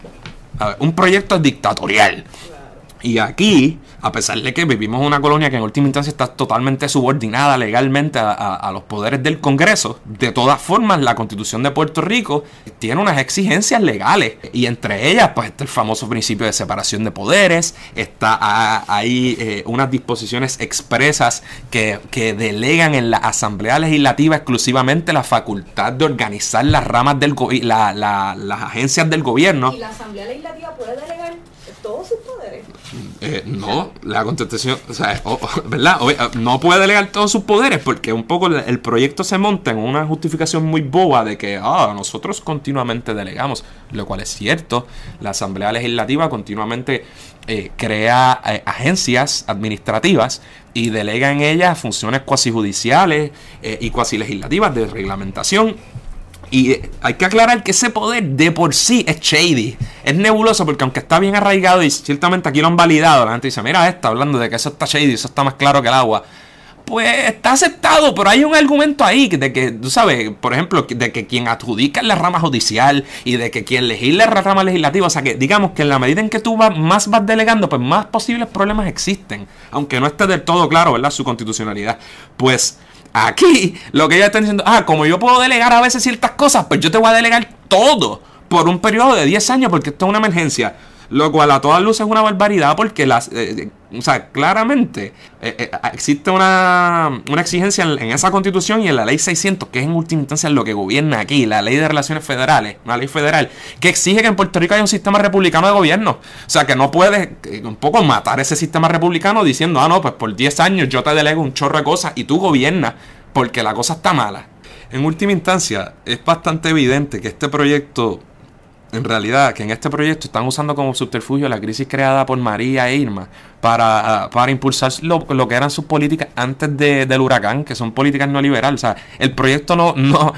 Speaker 1: un proyecto dictatorial. Y aquí a pesar de que vivimos una colonia que en última instancia está totalmente subordinada legalmente a, los poderes del Congreso, de todas formas la constitución de Puerto Rico tiene unas exigencias legales y entre ellas pues está el famoso principio de separación de poderes, está ahí eh, unas disposiciones expresas que, delegan en la Asamblea Legislativa exclusivamente la facultad de organizar las ramas del la, las agencias del gobierno.
Speaker 2: ¿Y la Asamblea Legislativa puede delegar todos sus?
Speaker 1: Eh, no, la contestación, o sea, ¿verdad? Ah, no puede delegar todos sus poderes porque un poco el, proyecto se monta en una justificación muy boba de que, ah, nosotros continuamente delegamos, lo cual es cierto. La Asamblea Legislativa continuamente eh, crea eh, agencias administrativas y delega en ellas funciones cuasi judiciales y cuasi legislativas de reglamentación y eh, hay que aclarar que ese poder de por sí es shady. Es nebuloso porque aunque está bien arraigado y ciertamente aquí lo han validado, la gente dice, mira esta hablando de que eso está shady, eso está más claro que el agua. Pues está aceptado, pero hay un argumento ahí de que, tú sabes, por ejemplo, de que quien adjudica en la rama judicial y de que quien legisla en la rama legislativa, o sea que digamos que en la medida en que tú vas, más vas delegando, pues más posibles problemas existen, aunque no esté del todo claro, ¿verdad? Su constitucionalidad. Pues Aquí lo que ellos están diciendo, ah, como yo puedo delegar a veces ciertas cosas, pues yo te voy a delegar todo por un periodo de 10 años porque esto es una emergencia. Lo cual a todas luces es una barbaridad porque las, eh, eh, o sea, claramente eh, existe una, una exigencia en, esa constitución y en la ley 600, que es en última instancia lo que gobierna aquí, la ley de relaciones federales, una ley federal, que exige que en Puerto Rico haya un sistema republicano de gobierno. O sea, que no puedes un poco matar ese sistema republicano diciendo, ah, no, pues por 10 años yo te delego un chorro de cosas y tú gobiernas porque la cosa está mala. En última instancia, es bastante evidente que este proyecto en realidad que en este proyecto están usando como subterfugio la crisis creada por María e Irma para, ah, para impulsar lo, que eran sus políticas antes del huracán, que son políticas no liberales. O sea, el proyecto no, no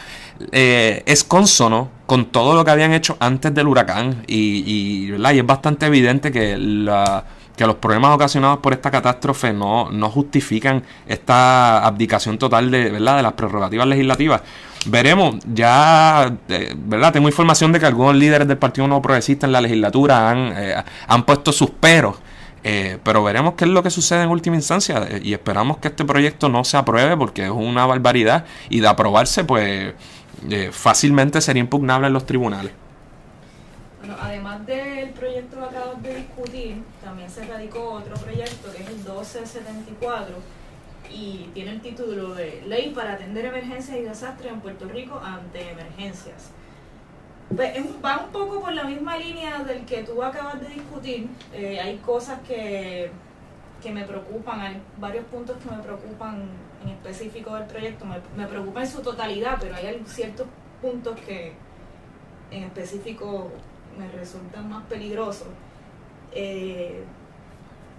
Speaker 1: eh, es consono con todo lo que habían hecho antes del huracán y, y, y es bastante evidente que la que los problemas ocasionados por esta catástrofe no, no justifican esta abdicación total de, ¿verdad? de las prerrogativas legislativas. Veremos, ya, eh, ¿verdad? Tengo información de que algunos líderes del Partido Nuevo Progresista en la legislatura han, eh, han puesto sus peros. Eh, pero veremos qué es lo que sucede en última instancia y esperamos que este proyecto no se apruebe porque es una barbaridad y de aprobarse pues fácilmente sería impugnable en los tribunales.
Speaker 2: Bueno, además del proyecto que acabamos de discutir, también se radicó otro proyecto que es el 1274 y tiene el título de Ley para atender emergencias y desastres en Puerto Rico ante emergencias. Pues, va un poco por la misma línea del que tú acabas de discutir. Eh, hay cosas que, que, me preocupan, hay varios puntos que me preocupan en específico del proyecto. Me, me preocupa en su totalidad, pero hay ciertos puntos que en específico me resultan más peligrosos. Eh,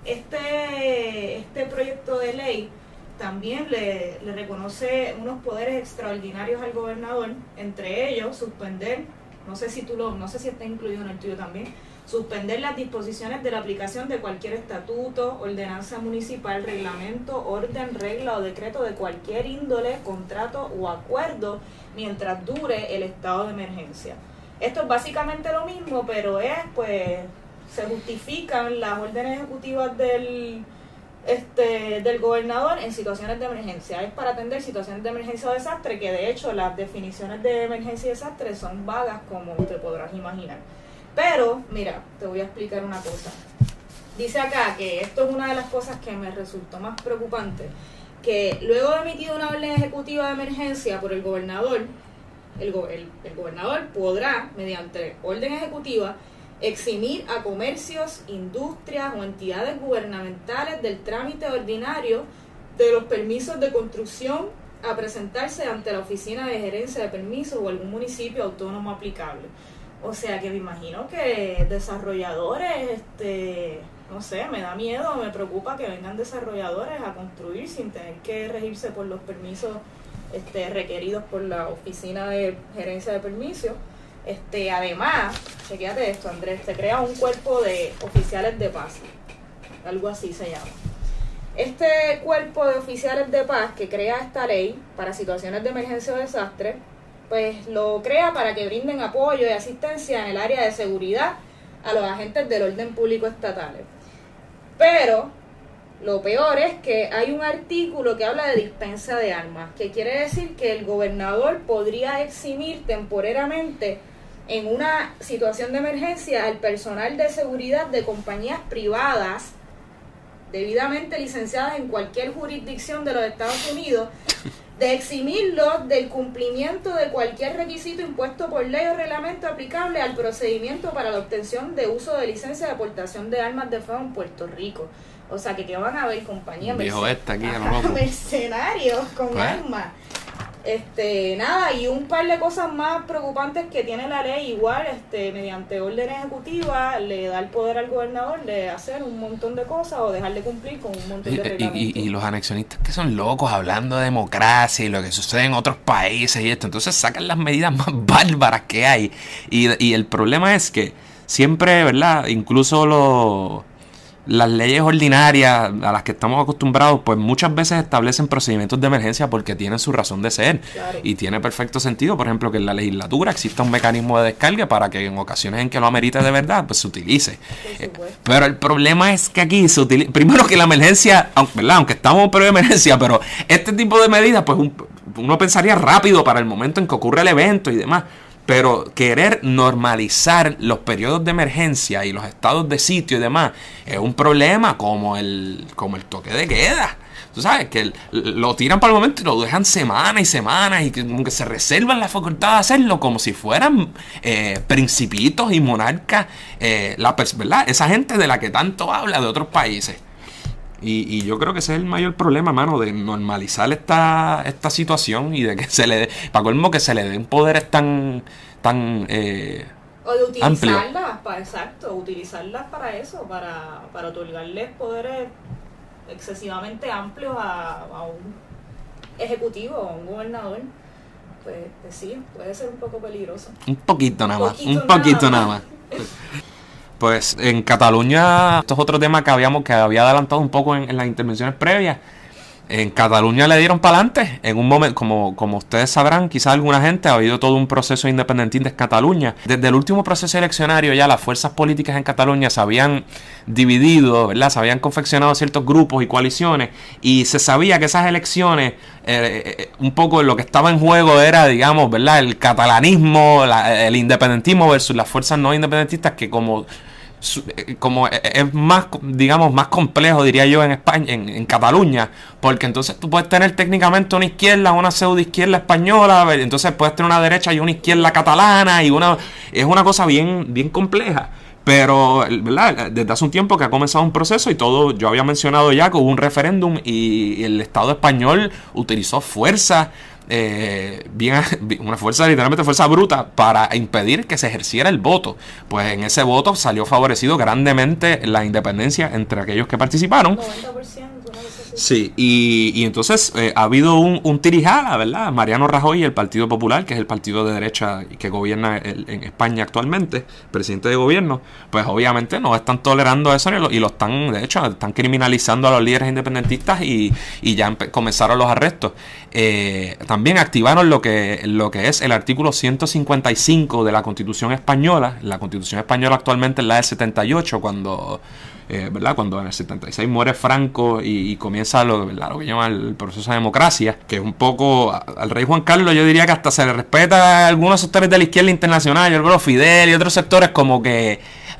Speaker 2: este, este proyecto de ley también le, reconoce unos poderes extraordinarios al gobernador, entre ellos suspender, no sé si tú lo, no sé si está incluido en el tuyo también, suspender las disposiciones de la aplicación de cualquier estatuto, ordenanza municipal, reglamento, orden, regla o decreto de cualquier índole, contrato o acuerdo mientras dure el estado de emergencia. Esto es básicamente lo mismo, pero es pues se justifican las órdenes ejecutivas del este, del gobernador en situaciones de emergencia. Es para atender situaciones de emergencia o desastre, que de hecho las definiciones de emergencia y desastre son vagas como te podrás imaginar. Pero, mira, te voy a explicar una cosa. Dice acá que esto es una de las cosas que me resultó más preocupante, que luego de emitir una orden ejecutiva de emergencia por el gobernador, el, el gobernador podrá, mediante orden ejecutiva, eximir a comercios, industrias o entidades gubernamentales del trámite ordinario de los permisos de construcción a presentarse ante la oficina de gerencia de permisos o algún municipio autónomo aplicable. O sea que me imagino que desarrolladores, este, no sé, me da miedo, me preocupa que vengan desarrolladores a construir sin tener que regirse por los permisos este, requeridos por la oficina de gerencia de permisos. Este, además, chequéate esto, Andrés, se crea un cuerpo de oficiales de paz, algo así se llama. Este cuerpo de oficiales de paz que crea esta ley para situaciones de emergencia o desastre, pues lo crea para que brinden apoyo y asistencia en el área de seguridad a los agentes del orden público estatales. Pero lo peor es que hay un artículo que habla de dispensa de armas, que quiere decir que el gobernador podría eximir temporariamente en una situación de emergencia al personal de seguridad de compañías privadas debidamente licenciadas en cualquier jurisdicción de los Estados Unidos, de eximirlos del cumplimiento de cualquier requisito impuesto por ley o reglamento aplicable al procedimiento para la obtención de uso de licencia de aportación de armas de fuego en Puerto Rico. O sea, que, que van a haber compañías mercenarios con pues. armas este, nada, y un par de cosas más preocupantes que tiene la ley, igual, este, mediante orden ejecutiva, le da el poder al gobernador de hacer un montón de cosas o dejar de cumplir con un montón de
Speaker 1: reglamentos. Y, y, los anexionistas que son locos hablando de democracia y lo que sucede en otros países y esto, entonces sacan las medidas más bárbaras que hay. Y, y el problema es que siempre, ¿verdad? Incluso los las leyes ordinarias a las que estamos acostumbrados, pues muchas veces establecen procedimientos de emergencia porque tienen su razón de ser. Y tiene perfecto sentido, por ejemplo, que en la legislatura exista un mecanismo de descarga para que en ocasiones en que lo amerite de verdad, pues se utilice. Eh, pero el problema es que aquí se utiliza, primero que la emergencia, ¿verdad? aunque estamos en periodo de emergencia, pero este tipo de medidas, pues uno pensaría rápido para el momento en que ocurre el evento y demás. Pero querer normalizar los periodos de emergencia y los estados de sitio y demás es un problema como el, como el toque de queda. Tú sabes, que lo tiran para el momento y lo dejan semanas y semanas y que, como que se reservan la facultad de hacerlo como si fueran eh, principitos y monarcas, eh, la, ¿verdad? Esa gente de la que tanto habla de otros países. Y, y, yo creo que ese es el mayor problema, mano, de normalizar esta, esta situación y de que se le dé, para colmo que se le den poderes tan, tan eh,
Speaker 2: o de utilizarlas, para, exacto, utilizarlas para eso, para, para otorgarles poderes excesivamente amplios a, a un ejecutivo, a un gobernador. Pues, pues, sí, puede ser un poco peligroso.
Speaker 1: Un poquito nada más, un poquito nada más. Pues en Cataluña, esto es otro tema que habíamos que había adelantado un poco en, las intervenciones previas. En Cataluña le dieron para adelante. En un momento, como, como ustedes sabrán, quizás alguna gente ha habido todo un proceso independentista en Cataluña. Desde el último proceso eleccionario ya las fuerzas políticas en Cataluña se habían dividido, ¿verdad? Se habían confeccionado ciertos grupos y coaliciones y se sabía que esas elecciones, eh, eh, un poco lo que estaba en juego era, digamos, ¿verdad? El catalanismo, el independentismo versus las fuerzas no independentistas que como como eh, es más, digamos, más complejo, diría yo, en España, en, Cataluña, porque entonces tú puedes tener técnicamente una izquierda, una pseudo izquierda española, entonces puedes tener una derecha y una izquierda catalana, y una, es una cosa bien, bien compleja. Pero, ¿verdad? Desde hace un tiempo que ha comenzado un proceso y todo, yo había mencionado ya que hubo un referéndum y el Estado español utilizó fuerza eh, bien, una fuerza, literalmente fuerza bruta, para impedir que se ejerciera el voto. Pues en ese voto salió favorecido grandemente la independencia entre aquellos que participaron. Sí, y, y entonces eh, ha habido un, un, tirijala, ¿verdad? Mariano Rajoy y el Partido Popular, que es el partido de derecha que gobierna en España actualmente, presidente de gobierno, pues obviamente no están tolerando eso y lo, están, de hecho, están criminalizando a los líderes independentistas y, y ya comenzaron los arrestos. Eh, también activaron lo que, lo que es el artículo 155 de la Constitución Española. La Constitución Española actualmente es la del 78, cuando eh, ¿verdad? Cuando en el 76 muere Franco y, comienza lo, lo que llama el proceso de democracia, que es un poco al rey Juan Carlos yo diría que hasta se le respeta a algunos sectores de la izquierda internacional, yo creo Fidel y otros sectores como que eh,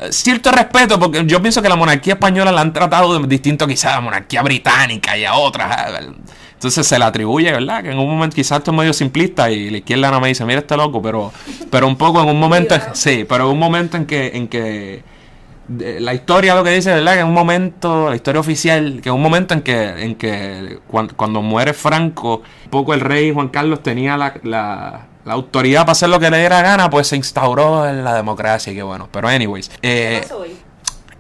Speaker 1: cierto respeto, porque yo pienso que la monarquía española la han tratado de distinto quizás a la monarquía británica y a otras. Entonces se le atribuye, ¿verdad? Que en un momento quizás esto es medio simplista y la izquierda no me dice, mira este loco, pero, pero un poco en un momento, sí, pero en un momento en que, en que la historia lo que dice, ¿verdad? Que en un momento, la historia oficial, que en un momento en que, en que cuando, muere Franco, poco el rey Juan Carlos tenía la, la, autoridad para hacer lo que le diera gana, pues se instauró en la democracia y qué bueno. Pero anyways. Eh,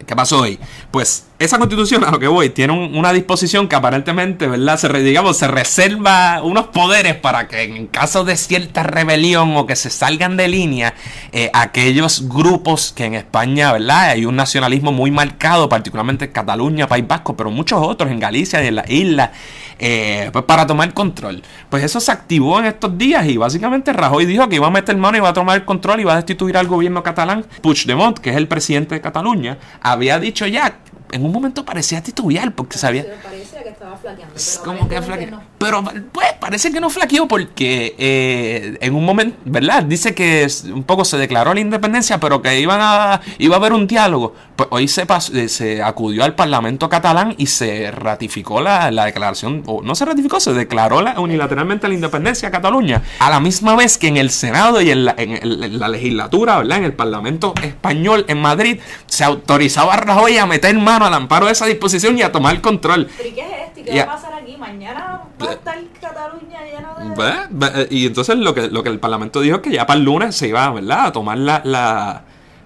Speaker 1: ¿Qué pasó hoy? Pues esa constitución, a lo que voy, tiene una disposición que aparentemente, ¿verdad? Se, digamos, se reserva unos poderes para que en caso de cierta rebelión o que se salgan de línea, eh, aquellos grupos que en España, ¿verdad? Hay un nacionalismo muy marcado, particularmente en Cataluña, País Vasco, pero muchos otros en Galicia y en la isla, eh, pues para tomar control. Pues eso se activó en estos días y básicamente Rajoy dijo que iba a meter mano y iba a tomar el control y iba a destituir al gobierno catalán. Puigdemont, que es el presidente de Cataluña, había dicho ya en un momento parecía titubear porque sabía.
Speaker 2: Parecía que estaba flaqueando. Pero
Speaker 1: como que flaqueó. Pero pues parece que no flaqueó porque eh, en un momento, ¿verdad? Dice que un poco se declaró la independencia, pero que iban a, iba a haber un diálogo. Pues hoy se, eh, se acudió al Parlamento catalán y se ratificó la, declaración, o no se ratificó, se declaró unilateralmente la independencia de Cataluña. A la misma vez que en el Senado y en la, en la legislatura, ¿verdad? En el Parlamento español en Madrid, se autorizaba a Rajoy a meter mano al amparo de esa disposición y a tomar control.
Speaker 2: ¿Pero y qué es esto? ¿Y qué va a pasar aquí? Mañana va a estar Cataluña lleno de...
Speaker 1: Y entonces lo que, lo que el Parlamento dijo es que ya para el lunes se iba, ¿verdad? A tomar la...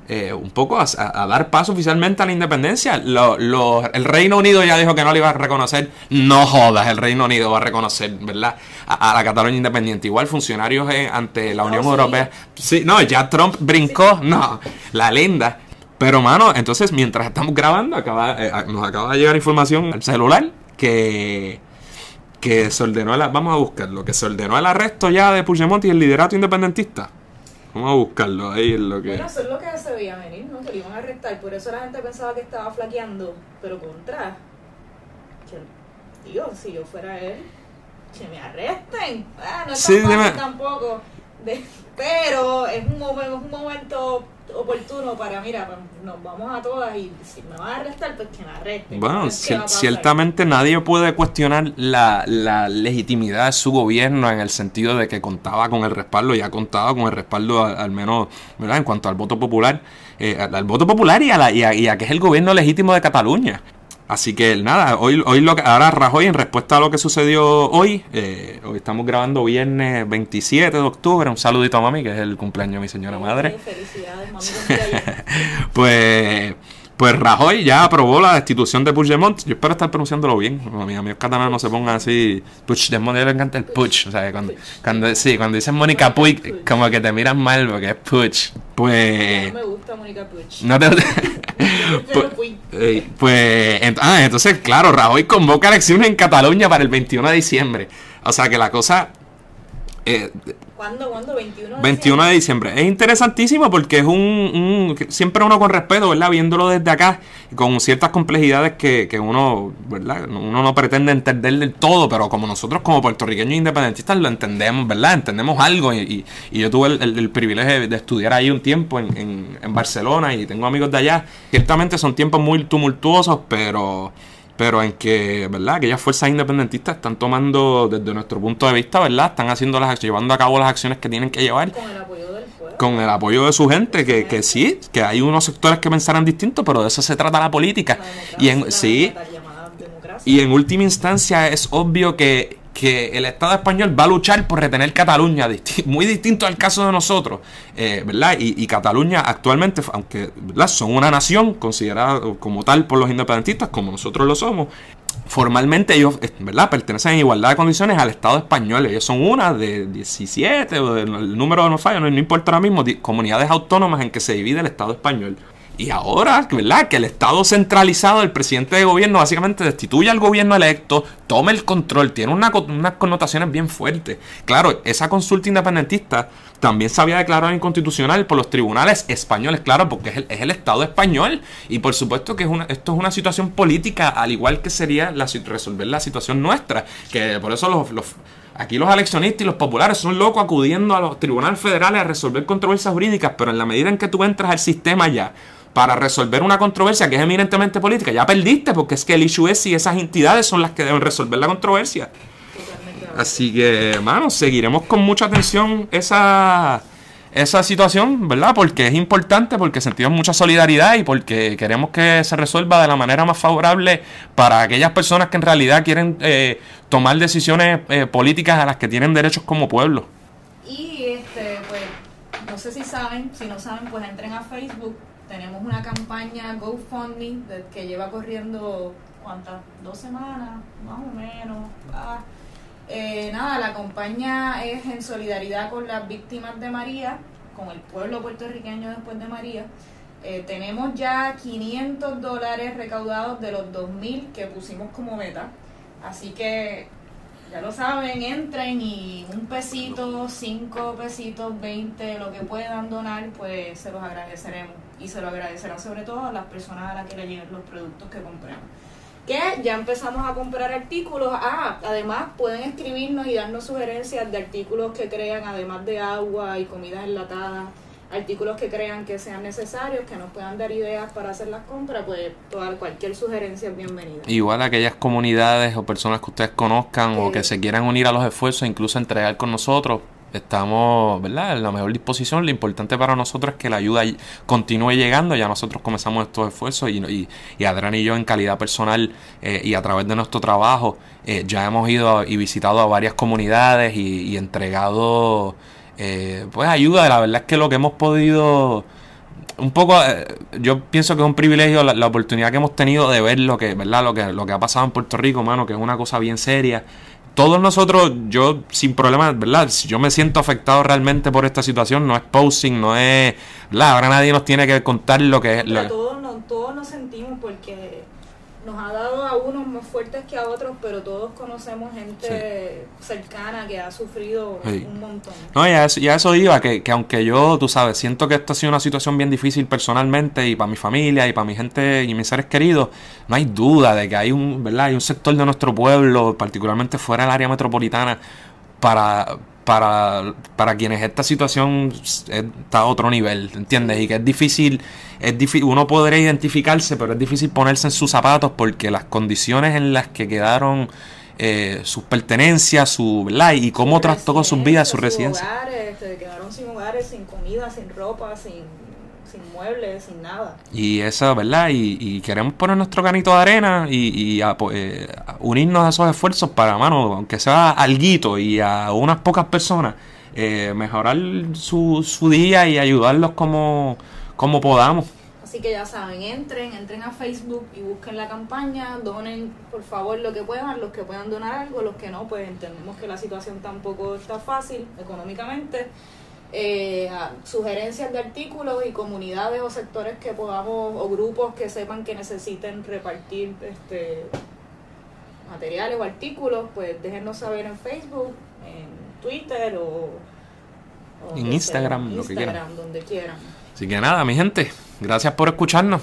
Speaker 1: Eh, un poco a, dar paso oficialmente a la independencia. Lo, el Reino Unido ya dijo que no le iba a reconocer. No jodas, el Reino Unido va a reconocer, ¿verdad? A, la Cataluña independiente. Igual funcionarios eh, ante la Unión Europea. Sí, no, ya Trump brincó. No, la linda. Pero, mano, entonces mientras estamos grabando, acaba, eh, nos acaba de llegar información al celular que, que se ordenó, el, vamos a buscarlo, que se ordenó el arresto ya de Puigdemont y el liderato independentista. Vamos a buscarlo, ahí es lo que...
Speaker 2: Bueno, eso es lo que se veía venir, ¿no? Que lo iban a arrestar, por eso la gente pensaba que estaba flaqueando, pero contra... Que, tío, si yo fuera él, que me arresten. Ah, no es tan fácil tampoco. pero es un, es un momento oportuno para, mira, pues, nos vamos a todas y si me van a arrestar, pues que me arresten.
Speaker 1: Bueno, ciertamente nadie puede cuestionar la, la, legitimidad de su gobierno en el sentido de que contaba con el respaldo y ha contado con el respaldo al, menos, ¿verdad? En cuanto al voto popular, eh, al, voto popular y a, la, y a que es el gobierno legítimo de Cataluña. Así que nada, hoy, hoy lo que, ahora Rajoy en respuesta a lo que sucedió hoy, eh, hoy estamos grabando viernes 27 de octubre, un saludito a mami, que es el cumpleaños de mi señora madre.
Speaker 2: Felicidades, mami.
Speaker 1: pues pues Rajoy ya aprobó la destitución de Puigdemont. Yo espero estar pronunciándolo bien. Mis amigos catalanes no se pongan así. Puigdemont, a ellos les encanta el Puig. O sea, cuando, cuando, sí, cuando dicen Mónica Puig, como que te miran mal porque es Puig.
Speaker 2: Pues. No me gusta Mónica Puig.
Speaker 1: No te gusta. pues, pues ah, entonces, claro, Rajoy convoca elecciones en Cataluña para el 21 de diciembre. O sea que la cosa
Speaker 2: eh, ¿Cuándo? ¿Cuándo? 21
Speaker 1: de 21 de diciembre. Es interesantísimo porque es un, Siempre uno con respeto, ¿verdad? Viéndolo desde acá, con ciertas complejidades que, uno, ¿verdad? Uno no pretende entender del todo, pero como nosotros como puertorriqueños independentistas lo entendemos, ¿verdad? Entendemos algo y, yo tuve el, privilegio de, estudiar ahí un tiempo en, en Barcelona y tengo amigos de allá. Ciertamente son tiempos muy tumultuosos, pero pero en que, ¿verdad? Aquellas fuerzas independentistas están tomando, desde nuestro punto de vista, ¿verdad? Están haciendo las llevando a cabo las acciones que tienen que llevar.
Speaker 2: Con el apoyo del pueblo.
Speaker 1: Con el apoyo de su gente, que, que sí, que hay unos sectores que pensarán distinto, pero de eso se trata la política. y en, sí, y en última instancia es obvio que que el Estado español va a luchar por retener Cataluña, muy distinto al caso de nosotros, eh, ¿verdad? Y, Cataluña actualmente, aunque son una nación considerada como tal por los independentistas, como nosotros lo somos, formalmente ellos, eh, ¿verdad? Pertenecen en igualdad de condiciones al Estado español. Ellos son una de 17, o el número no falla, no importa ahora mismo, comunidades autónomas en que se divide el Estado español. Y ahora, ¿verdad? Que el Estado centralizado, el presidente de gobierno, básicamente destituye al gobierno electo, toma el control, tiene unas connotaciones bien fuertes. Claro, esa consulta independentista también se había declarado inconstitucional por los tribunales españoles, claro, porque es el, es el Estado español. Y por supuesto que es una, esto es una situación política, al igual que sería la, resolver la situación nuestra. Que por eso los, los Aquí los eleccionistas y los populares son locos acudiendo a los tribunales federales a resolver controversias jurídicas, pero en la medida en que tú entras al sistema ya para resolver una controversia que es eminentemente política, ya perdiste, porque es que el issue es si esas entidades son las que deben resolver la controversia. Así que, hermano, seguiremos con mucha atención esa, esa situación, ¿verdad? Porque es importante, porque sentimos mucha solidaridad y porque queremos que se resuelva de la manera más favorable para aquellas personas que en realidad quieren eh, tomar decisiones eh, políticas a las que tienen derechos como pueblo.
Speaker 2: Y este, pues, no sé si saben, si no saben, pues entren a Facebook. Tenemos una campaña GoFundMe que lleva corriendo, ¿cuántas? Dos semanas, más o menos. Ah, eh, nada, la campaña es en solidaridad con las víctimas de María, con el pueblo puertorriqueño después de María. Eh, tenemos ya 500 dólares recaudados de los 2.000 que pusimos como meta. Así que ya lo saben, entren y un pesito, cinco pesitos, 20, lo que puedan donar, pues se los agradeceremos. Y se lo agradecerán sobre todo a las personas a las que le lleguen los productos que compramos que ya empezamos a comprar artículos. Ah, además pueden escribirnos y darnos sugerencias de artículos que crean, además de agua y comidas enlatadas, artículos que crean que sean necesarios, que nos puedan dar ideas para hacer las compras, pues toda, cualquier sugerencia es bienvenida.
Speaker 1: Igual aquellas comunidades o personas que ustedes conozcan o que se quieran unir a los esfuerzos, incluso entregar con nosotros, estamos ¿verdad? en la mejor disposición. Lo importante para nosotros es que la ayuda continúe llegando. Ya nosotros comenzamos estos esfuerzos y, y, y Adrián y yo en calidad personal eh, y a través de nuestro trabajo eh, ya hemos ido y visitado a varias comunidades y, entregado eh, pues ayuda. La verdad es que lo que hemos podido un poco yo pienso que es un privilegio la, la, oportunidad que hemos tenido de ver lo que verdad lo que lo que ha pasado en Puerto Rico mano que es una cosa bien seria todos nosotros, yo sin problemas, ¿verdad? Si yo me siento afectado realmente por esta situación, no es posing, no es, ¿verdad? Ahora nadie nos tiene que contar lo que es.
Speaker 2: Lo... Todos, nos, todos nos sentimos porque nos ha dado a unos más fuertes que a otros, pero todos conocemos gente cercana que ha sufrido un montón. No,
Speaker 1: ya eso, ya eso iba, que, que, aunque yo, tú sabes, siento que esto ha sido una situación bien difícil personalmente y para mi familia y para mi gente y mis seres queridos, no hay duda de que hay un, ¿verdad? Hay un sector de nuestro pueblo, particularmente fuera del área metropolitana, para para, para quienes esta situación está a otro nivel, ¿entiendes? Y que es difícil, es difícil, uno podría identificarse, pero es difícil ponerse en sus zapatos porque las condiciones en las que quedaron eh, sus pertenencias, su y cómo trastocó sus vidas, su residencia.
Speaker 2: se quedaron sin hogares, sin comida, sin ropa, sin sin muebles, sin nada.
Speaker 1: Y eso, ¿verdad? Y, queremos poner nuestro canito de arena y, eh, unirnos a esos esfuerzos para, mano, aunque sea alguito y a unas pocas personas, eh, mejorar su, su día y ayudarlos como, como podamos.
Speaker 2: Así que ya saben, entren, entren a Facebook y busquen la campaña, donen por favor lo que puedan, los que puedan donar algo, los que no, pues entendemos que la situación tampoco está fácil económicamente eh, sugerencias de artículos y comunidades o sectores que podamos o grupos que sepan que necesiten repartir este materiales o artículos, pues déjenos saber en Facebook, en Twitter o,
Speaker 1: en Instagram, lo que quieran.
Speaker 2: donde quieran.
Speaker 1: Así que nada, mi gente, gracias por escucharnos.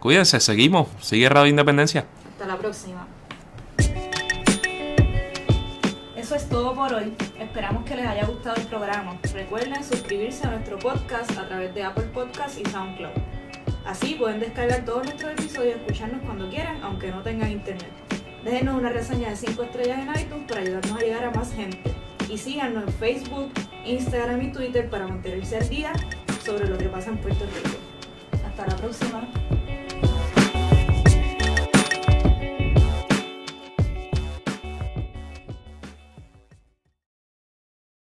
Speaker 1: Cuídense, seguimos. Sigue Radio Independencia.
Speaker 2: Hasta la próxima. Eso es todo por hoy. Esperamos que les haya gustado el programa. Recuerden suscribirse a nuestro podcast a través de Apple Podcasts y SoundCloud. Así pueden descargar todos nuestros episodios y escucharnos cuando quieran, aunque no tengan internet. Déjenos una reseña de 5 estrellas en iTunes para ayudarnos a llegar a más gente. Y síganos en Facebook, Instagram y Twitter para mantenerse al día sobre lo que pasa en Puerto Rico. Hasta la próxima.